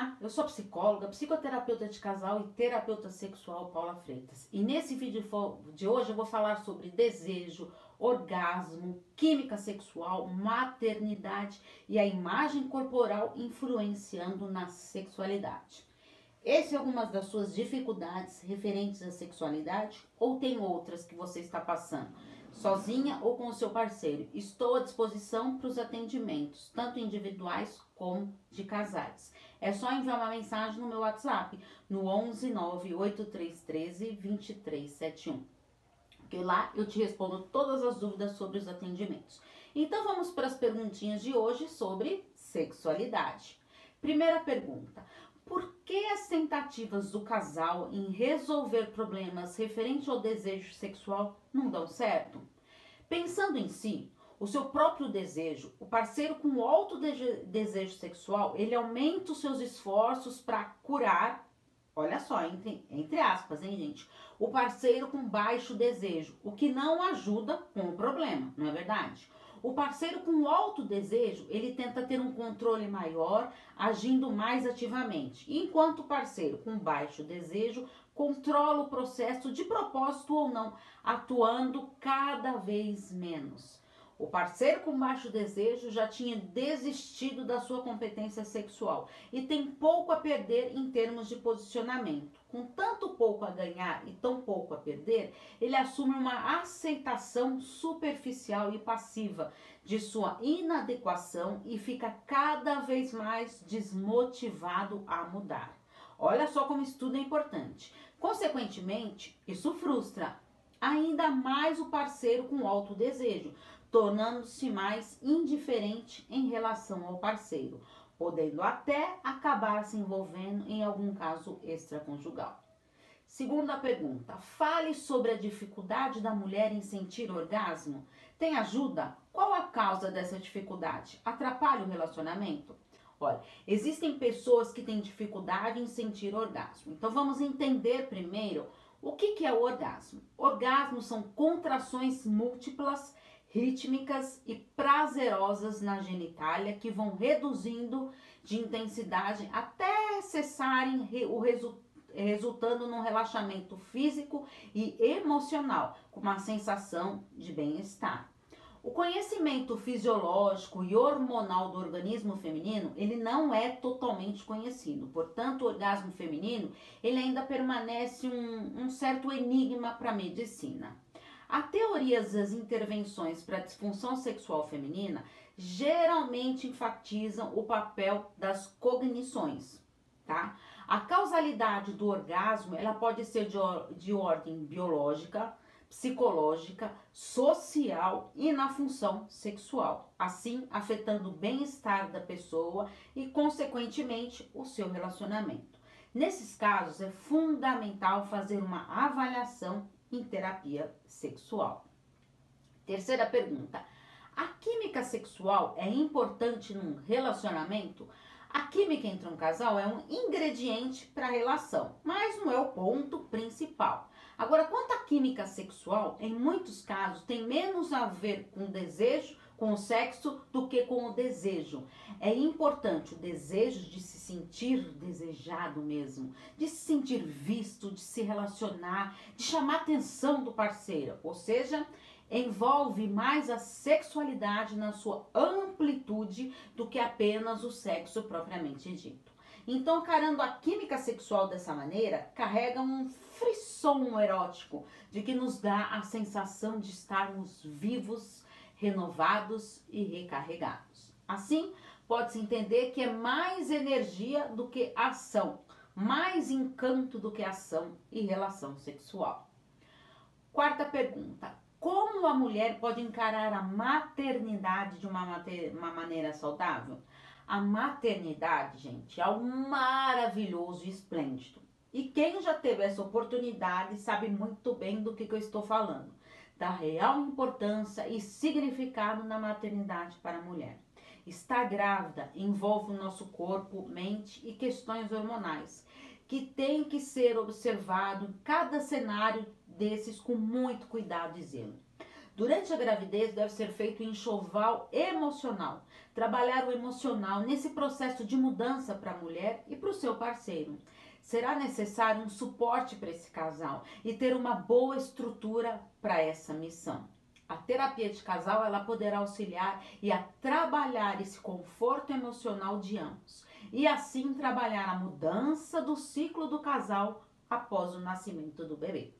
Olá, eu sou psicóloga, psicoterapeuta de casal e terapeuta sexual Paula Freitas. E nesse vídeo de hoje eu vou falar sobre desejo, orgasmo, química sexual, maternidade e a imagem corporal influenciando na sexualidade. Esse é algumas das suas dificuldades referentes à sexualidade ou tem outras que você está passando? sozinha ou com o seu parceiro. Estou à disposição para os atendimentos, tanto individuais como de casais. É só enviar uma mensagem no meu WhatsApp, no 11 98313 2371. Porque lá eu te respondo todas as dúvidas sobre os atendimentos. Então vamos para as perguntinhas de hoje sobre sexualidade. Primeira pergunta: por que as tentativas do casal em resolver problemas referentes ao desejo sexual não dão certo? Pensando em si, o seu próprio desejo, o parceiro com alto desejo sexual, ele aumenta os seus esforços para curar, olha só, entre, entre aspas, hein, gente? O parceiro com baixo desejo, o que não ajuda com o problema, não é verdade? O parceiro com alto desejo, ele tenta ter um controle maior, agindo mais ativamente, enquanto o parceiro com baixo desejo controla o processo de propósito ou não, atuando cada vez menos. O parceiro com baixo desejo já tinha desistido da sua competência sexual e tem pouco a perder em termos de posicionamento. Com tanto pouco a ganhar e tão pouco a perder, ele assume uma aceitação superficial e passiva de sua inadequação e fica cada vez mais desmotivado a mudar. Olha só como isso tudo é importante. Consequentemente, isso frustra ainda mais o parceiro com alto desejo, tornando-se mais indiferente em relação ao parceiro, podendo até acabar se envolvendo em algum caso extraconjugal. Segunda pergunta: fale sobre a dificuldade da mulher em sentir orgasmo. Tem ajuda? Qual a causa dessa dificuldade? Atrapalha o relacionamento? Olha, existem pessoas que têm dificuldade em sentir orgasmo. Então vamos entender primeiro o que, que é o orgasmo. Orgasmo são contrações múltiplas rítmicas e prazerosas na genitália que vão reduzindo de intensidade até cessarem o resultado resultando num relaxamento físico e emocional, com uma sensação de bem-estar. O conhecimento fisiológico e hormonal do organismo feminino, ele não é totalmente conhecido. Portanto, o orgasmo feminino, ele ainda permanece um, um certo enigma para a medicina. Há teorias das intervenções para a disfunção sexual feminina geralmente enfatizam o papel das cognições, tá? A causalidade do orgasmo, ela pode ser de, de ordem biológica, psicológica, social e na função sexual, assim afetando o bem-estar da pessoa e, consequentemente, o seu relacionamento. Nesses casos, é fundamental fazer uma avaliação em terapia sexual. Terceira pergunta: a química sexual é importante num relacionamento? A química entre um casal é um ingrediente para a relação, mas não é o ponto principal. Agora, quanto à química sexual, em muitos casos tem menos a ver com desejo com o sexo do que com o desejo. É importante o desejo de se sentir desejado mesmo, de se sentir visto, de se relacionar, de chamar atenção do parceiro. Ou seja, envolve mais a sexualidade na sua amplitude do que apenas o sexo propriamente dito. Então, carando a química sexual dessa maneira, carrega um frisson erótico de que nos dá a sensação de estarmos vivos renovados e recarregados. Assim, pode-se entender que é mais energia do que ação, mais encanto do que ação e relação sexual. Quarta pergunta: como a mulher pode encarar a maternidade de uma, mater uma maneira saudável? A maternidade, gente, é algo maravilhoso e esplêndido. E quem já teve essa oportunidade sabe muito bem do que, que eu estou falando da real importância e significado na maternidade para a mulher. Estar grávida envolve o nosso corpo, mente e questões hormonais, que tem que ser observado cada cenário desses com muito cuidado e zelo. Durante a gravidez deve ser feito um enxoval emocional. Trabalhar o emocional nesse processo de mudança para a mulher e para o seu parceiro. Será necessário um suporte para esse casal e ter uma boa estrutura para essa missão. A terapia de casal ela poderá auxiliar e a trabalhar esse conforto emocional de ambos e assim trabalhar a mudança do ciclo do casal após o nascimento do bebê.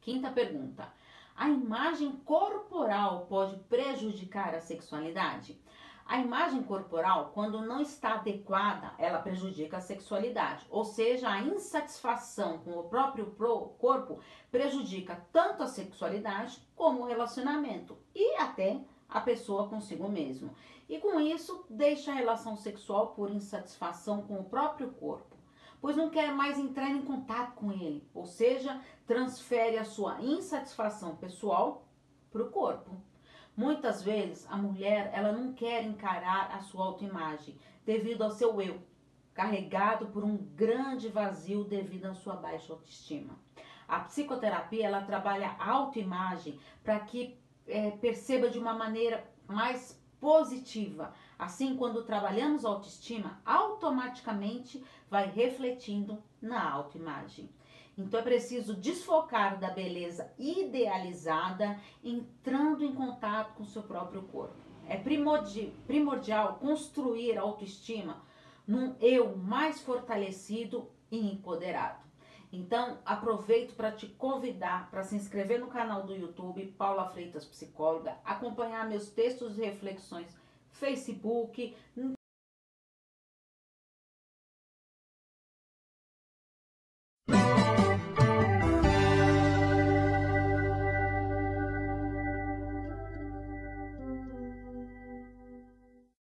Quinta pergunta: a imagem corporal pode prejudicar a sexualidade? A imagem corporal, quando não está adequada, ela prejudica a sexualidade. Ou seja, a insatisfação com o próprio corpo prejudica tanto a sexualidade como o relacionamento e até a pessoa consigo mesmo. E com isso, deixa a relação sexual por insatisfação com o próprio corpo, pois não quer mais entrar em contato com ele, ou seja, transfere a sua insatisfação pessoal para o corpo. Muitas vezes a mulher ela não quer encarar a sua autoimagem devido ao seu eu, carregado por um grande vazio devido à sua baixa autoestima. A psicoterapia ela trabalha a autoimagem para que é, perceba de uma maneira mais positiva. Assim, quando trabalhamos a autoestima, automaticamente vai refletindo na autoimagem. Então é preciso desfocar da beleza idealizada, entrando em contato com seu próprio corpo. É primordial construir a autoestima num eu mais fortalecido e empoderado. Então, aproveito para te convidar para se inscrever no canal do YouTube Paula Freitas Psicóloga, acompanhar meus textos e reflexões Facebook,